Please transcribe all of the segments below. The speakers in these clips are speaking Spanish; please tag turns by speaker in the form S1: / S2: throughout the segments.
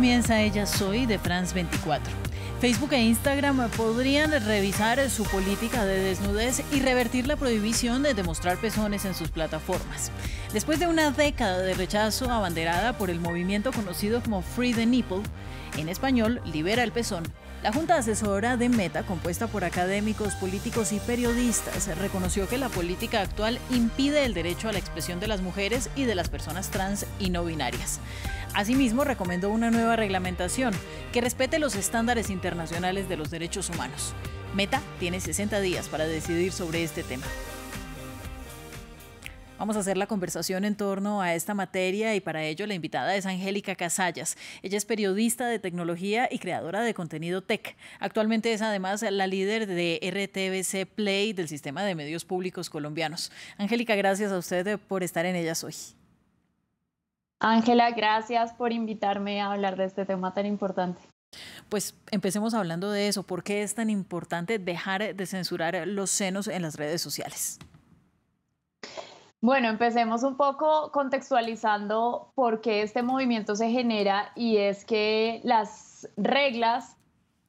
S1: Comienza Ella Soy de France 24. Facebook e Instagram podrían revisar su política de desnudez y revertir la prohibición de demostrar pezones en sus plataformas. Después de una década de rechazo abanderada por el movimiento conocido como Free the Nipple, en español, Libera el Pezón, la Junta Asesora de Meta, compuesta por académicos, políticos y periodistas, reconoció que la política actual impide el derecho a la expresión de las mujeres y de las personas trans y no binarias. Asimismo, recomendó una nueva reglamentación que respete los estándares internacionales de los derechos humanos. Meta tiene 60 días para decidir sobre este tema. Vamos a hacer la conversación en torno a esta materia y para ello la invitada es Angélica Casallas. Ella es periodista de tecnología y creadora de contenido tech. Actualmente es además la líder de RTBC Play del sistema de medios públicos colombianos. Angélica, gracias a usted por estar en ellas hoy.
S2: Ángela, gracias por invitarme a hablar de este tema tan importante.
S1: Pues empecemos hablando de eso. ¿Por qué es tan importante dejar de censurar los senos en las redes sociales?
S2: Bueno, empecemos un poco contextualizando por qué este movimiento se genera y es que las reglas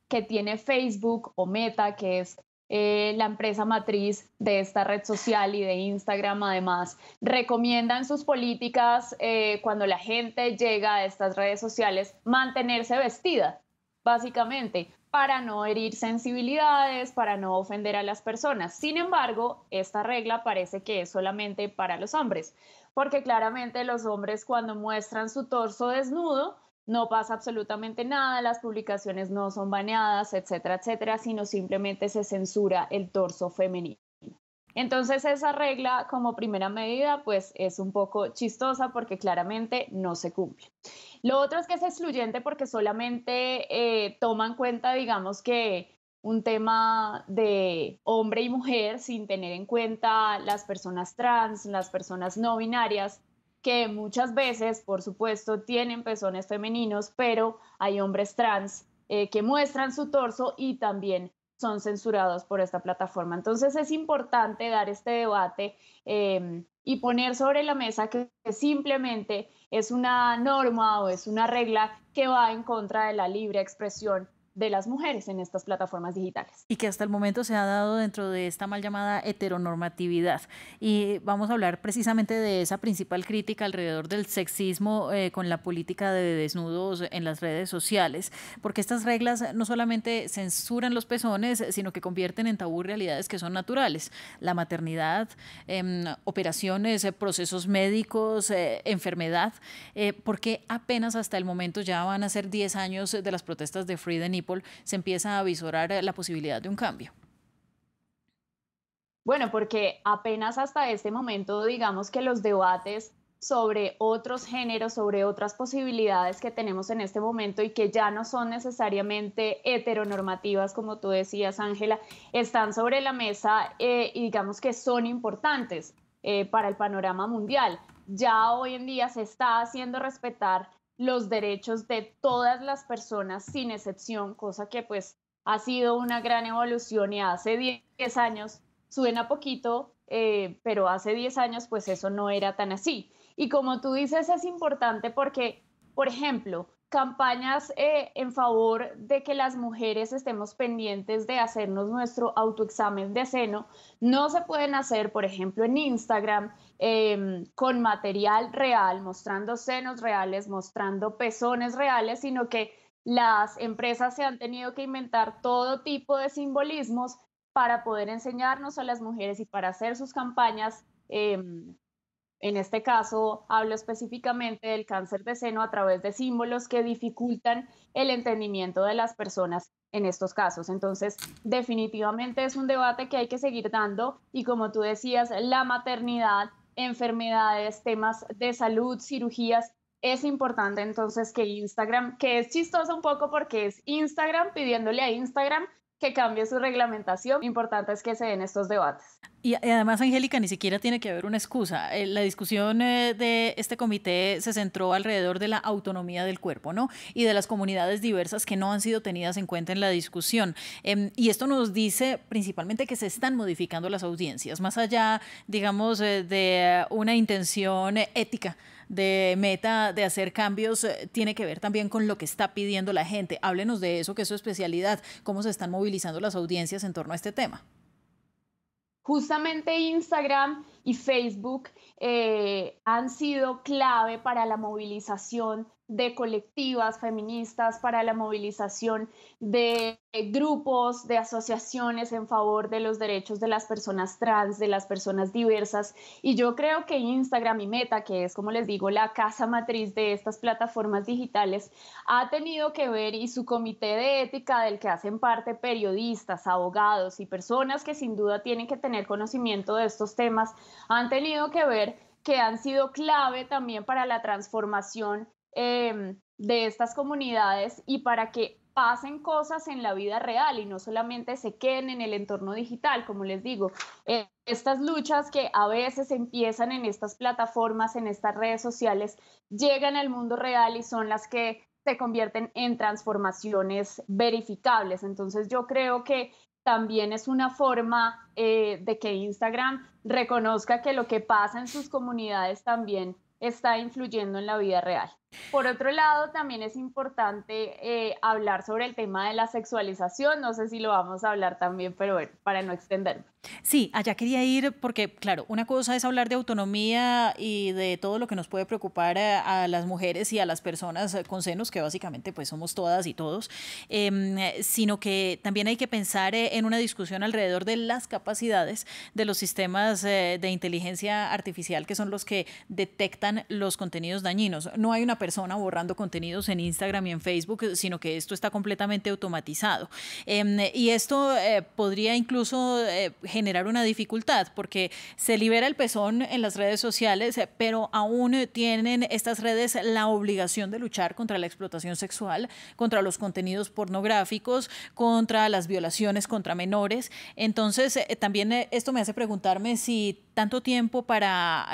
S2: que tiene Facebook o Meta, que es eh, la empresa matriz de esta red social y de Instagram además, recomiendan sus políticas eh, cuando la gente llega a estas redes sociales mantenerse vestida, básicamente, para no herir sensibilidades, para no ofender a las personas. Sin embargo, esta regla parece que es solamente para los hombres, porque claramente los hombres cuando muestran su torso desnudo, no pasa absolutamente nada, las publicaciones no son baneadas, etcétera, etcétera, sino simplemente se censura el torso femenino. Entonces esa regla como primera medida pues es un poco chistosa porque claramente no se cumple. Lo otro es que es excluyente porque solamente eh, toma en cuenta digamos que un tema de hombre y mujer sin tener en cuenta las personas trans, las personas no binarias, que muchas veces, por supuesto, tienen pezones femeninos, pero hay hombres trans eh, que muestran su torso y también son censurados por esta plataforma. Entonces es importante dar este debate em, y poner sobre la mesa que simplemente es una norma o es una regla que va en contra de la libre expresión de las mujeres en estas plataformas digitales.
S1: Y que hasta el momento se ha dado dentro de esta mal llamada heteronormatividad. Y vamos a hablar precisamente de esa principal crítica alrededor del sexismo eh, con la política de desnudos en las redes sociales, porque estas reglas no solamente censuran los pezones, sino que convierten en tabú realidades que son naturales. La maternidad, em, operaciones, procesos médicos, eh, enfermedad, eh, porque apenas hasta el momento ya van a ser 10 años de las protestas de Freedom se empieza a visorar la posibilidad de un cambio?
S2: Bueno, porque apenas hasta este momento, digamos que los debates sobre otros géneros, sobre otras posibilidades que tenemos en este momento y que ya no son necesariamente heteronormativas, como tú decías, Ángela, están sobre la mesa eh, y digamos que son importantes eh, para el panorama mundial. Ya hoy en día se está haciendo respetar los derechos de todas las personas sin excepción, cosa que pues ha sido una gran evolución y hace 10 años suena poquito, eh, pero hace 10 años pues eso no era tan así. Y como tú dices, es importante porque, por ejemplo, campañas eh, en favor de que las mujeres estemos pendientes de hacernos nuestro autoexamen de seno. No se pueden hacer, por ejemplo, en Instagram em, con material real, mostrando senos reales, mostrando pezones reales, sino que las empresas se han tenido que inventar todo tipo de simbolismos para poder enseñarnos a las mujeres y para hacer sus campañas em, en este caso, hablo específicamente del cáncer de seno a través de símbolos que dificultan el entendimiento de las personas en estos casos. Entonces, definitivamente es un debate que hay que seguir dando y como tú decías, la maternidad, enfermedades, temas de salud, cirugías, es importante entonces que Instagram, que es chistoso un poco porque es Instagram pidiéndole a Instagram que cambie su reglamentación. Importante es que se den estos debates.
S1: Y además, Angélica, ni siquiera tiene que haber una excusa. Eh, la discusión eh, de este comité se centró alrededor de la autonomía del cuerpo, ¿no? Y de las comunidades diversas que no han sido tenidas en cuenta en la discusión. Em, y esto nos dice principalmente que se están modificando las audiencias, más allá, digamos, eh, de una intención ética de meta de hacer cambios tiene que ver también con lo que está pidiendo la gente. Háblenos de eso, que es su especialidad, cómo se están movilizando las audiencias en torno a este tema.
S2: Justamente Instagram y Facebook eh, han sido clave para la movilización de colectivas feministas, para la movilización de grupos, de asociaciones en favor de los derechos de las personas trans, de las personas diversas. Y yo creo que Instagram y Meta, que es, como les digo, la casa matriz de estas plataformas digitales, ha tenido que ver y su comité de ética del que hacen parte periodistas, abogados y personas que sin duda tienen que tener conocimiento de estos temas, han tenido que ver que han sido clave también para la transformación Em, de estas comunidades y para que pasen cosas en la vida real y no solamente se queden en el entorno digital, como les digo. Eh, estas luchas que a veces empiezan en estas plataformas, en estas redes sociales, llegan al mundo real y son las que se convierten en transformaciones verificables. Entonces yo creo que también es una forma eh, de que Instagram reconozca que lo que pasa en sus comunidades también está influyendo en la vida real. Por otro lado, también es importante eh, hablar sobre el tema de la sexualización. No sé si lo vamos a hablar también, pero bueno, para no extenderme.
S1: Sí, allá quería ir porque, claro, una cosa es hablar de autonomía y de todo lo que nos puede preocupar a, las mujeres y a las personas con senos, que básicamente pues somos todas y todos, em, sino que también hay que pensar eh, en una discusión alrededor de las capacidades de los sistemas eh, de inteligencia artificial que son los que detectan los contenidos dañinos. No hay una persona borrando contenidos en Instagram y en Facebook, sino que esto está completamente automatizado. Em, y esto eh, podría incluso eh, generar una dificultad porque se libera el pezón en las redes sociales, pero aún tienen estas redes la obligación de luchar contra la explotación sexual, contra los contenidos pornográficos, contra las violaciones contra menores. Entonces, eh, también esto me hace preguntarme si tanto tiempo para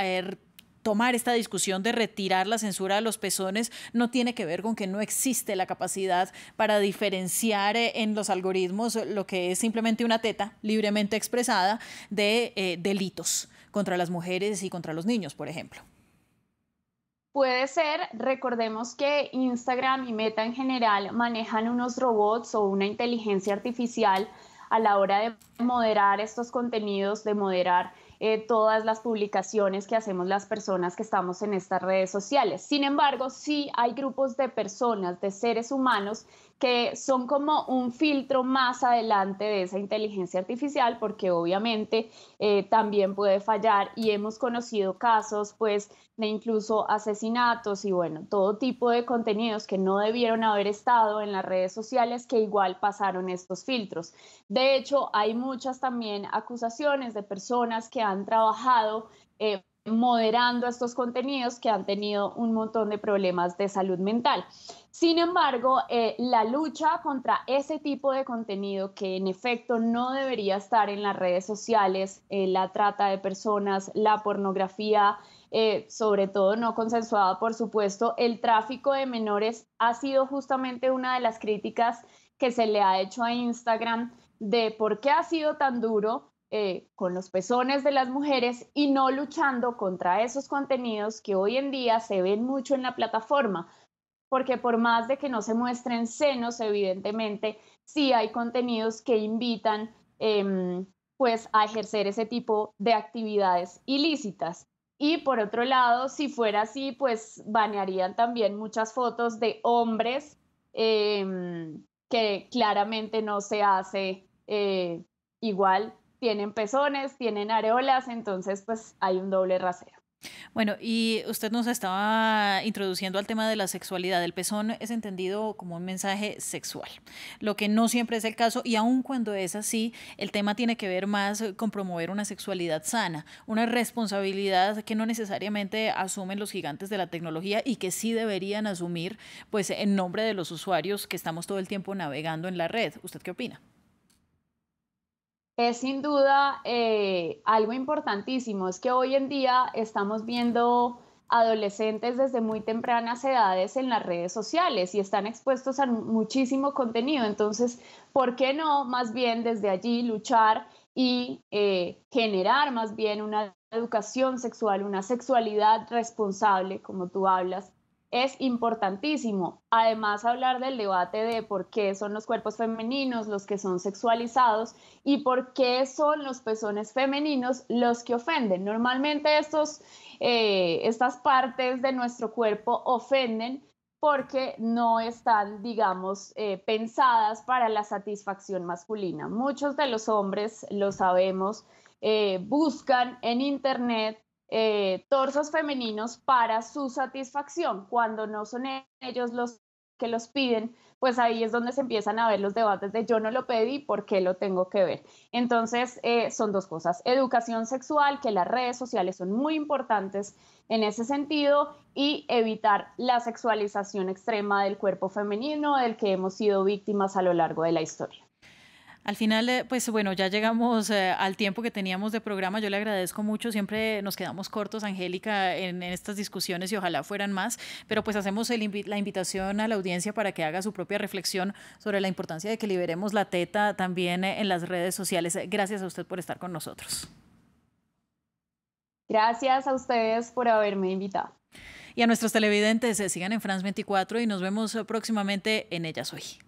S1: tomar esta discusión de retirar la censura de los pezones no tiene que ver con que no existe la capacidad para diferenciar eh, en los algoritmos lo que es simplemente una teta libremente expresada de eh, delitos contra las mujeres y contra los niños, por ejemplo.
S2: Puede ser, recordemos que Instagram y Meta en general manejan unos robots o una inteligencia artificial a la hora de moderar estos contenidos, de moderar eh, todas las publicaciones que hacemos las personas que estamos en estas redes sociales. Sin embargo, sí hay grupos de personas, de seres humanos que son como un filtro más adelante de esa inteligencia artificial, porque obviamente eh, también puede fallar y hemos conocido casos pues de incluso asesinatos y bueno, todo tipo de contenidos que no debieron haber estado en las redes sociales que igual pasaron estos filtros. De hecho, hay muchas también acusaciones de personas que han trabajado eh, moderando estos contenidos que han tenido un montón de problemas de salud mental. Sin embargo, eh, la lucha contra ese tipo de contenido que en efecto no debería estar en las redes sociales, eh, la trata de personas, la pornografía, eh, sobre todo no consensuada, por supuesto, el tráfico de menores ha sido justamente una de las críticas que se le ha hecho a Instagram de por qué ha sido tan duro eh, con los pezones de las mujeres y no luchando contra esos contenidos que hoy en día se ven mucho en la plataforma, porque por más de que no se muestren senos, evidentemente, sí hay contenidos que invitan em, pues a ejercer ese tipo de actividades ilícitas. Y por otro lado, si fuera así, pues banearían también muchas fotos de hombres em, que claramente no se hace eh, igual tienen pezones, tienen areolas, entonces pues hay un doble rasero.
S1: Bueno, y usted nos estaba introduciendo al tema de la sexualidad. El pezón es entendido como un mensaje sexual, lo que no siempre es el caso y aun cuando es así, el tema tiene que ver más con promover una sexualidad sana, una responsabilidad que no necesariamente asumen los gigantes de la tecnología y que sí deberían asumir pues en nombre de los usuarios que estamos todo el tiempo navegando en la red. ¿Usted qué opina?
S2: Es sin duda eh, algo importantísimo. Es que hoy en día estamos viendo adolescentes desde muy tempranas edades en las redes sociales y están expuestos a muchísimo contenido. Entonces, ¿por qué no más bien desde allí luchar y eh, generar más bien una educación sexual, una sexualidad responsable, como tú hablas, es importantísimo. Además, hablar del debate de por qué son los cuerpos femeninos los que son sexualizados y por qué son los pezones femeninos los que ofenden. Normalmente estos, eh, estas partes de nuestro cuerpo ofenden porque no están, digamos, eh, pensadas para la satisfacción masculina. Muchos de los hombres, lo sabemos, eh, buscan en Internet eh, torsos femeninos para su satisfacción. Cuando no son ellos los que los piden, pues ahí es donde se empiezan a ver los debates de yo no lo pedí, ¿por qué lo tengo que ver? Entonces, eh, son dos cosas. Educación sexual, que las redes sociales son muy importantes en ese sentido, y evitar la sexualización extrema del cuerpo femenino del que hemos sido víctimas a lo largo de la historia.
S1: Al final, eh, pues bueno, ya llegamos eh, al tiempo que teníamos de programa. Yo le agradezco mucho. Siempre nos quedamos cortos, Angélica, en, estas discusiones y ojalá fueran más. Pero pues hacemos la invitación a la audiencia para que haga su propia reflexión sobre la importancia de que liberemos la teta también eh, en las redes sociales. Gracias a usted por estar con nosotros.
S2: Gracias a ustedes por haberme invitado.
S1: Y a nuestros televidentes, sigan en France 24 y nos vemos próximamente en Ellas Hoy.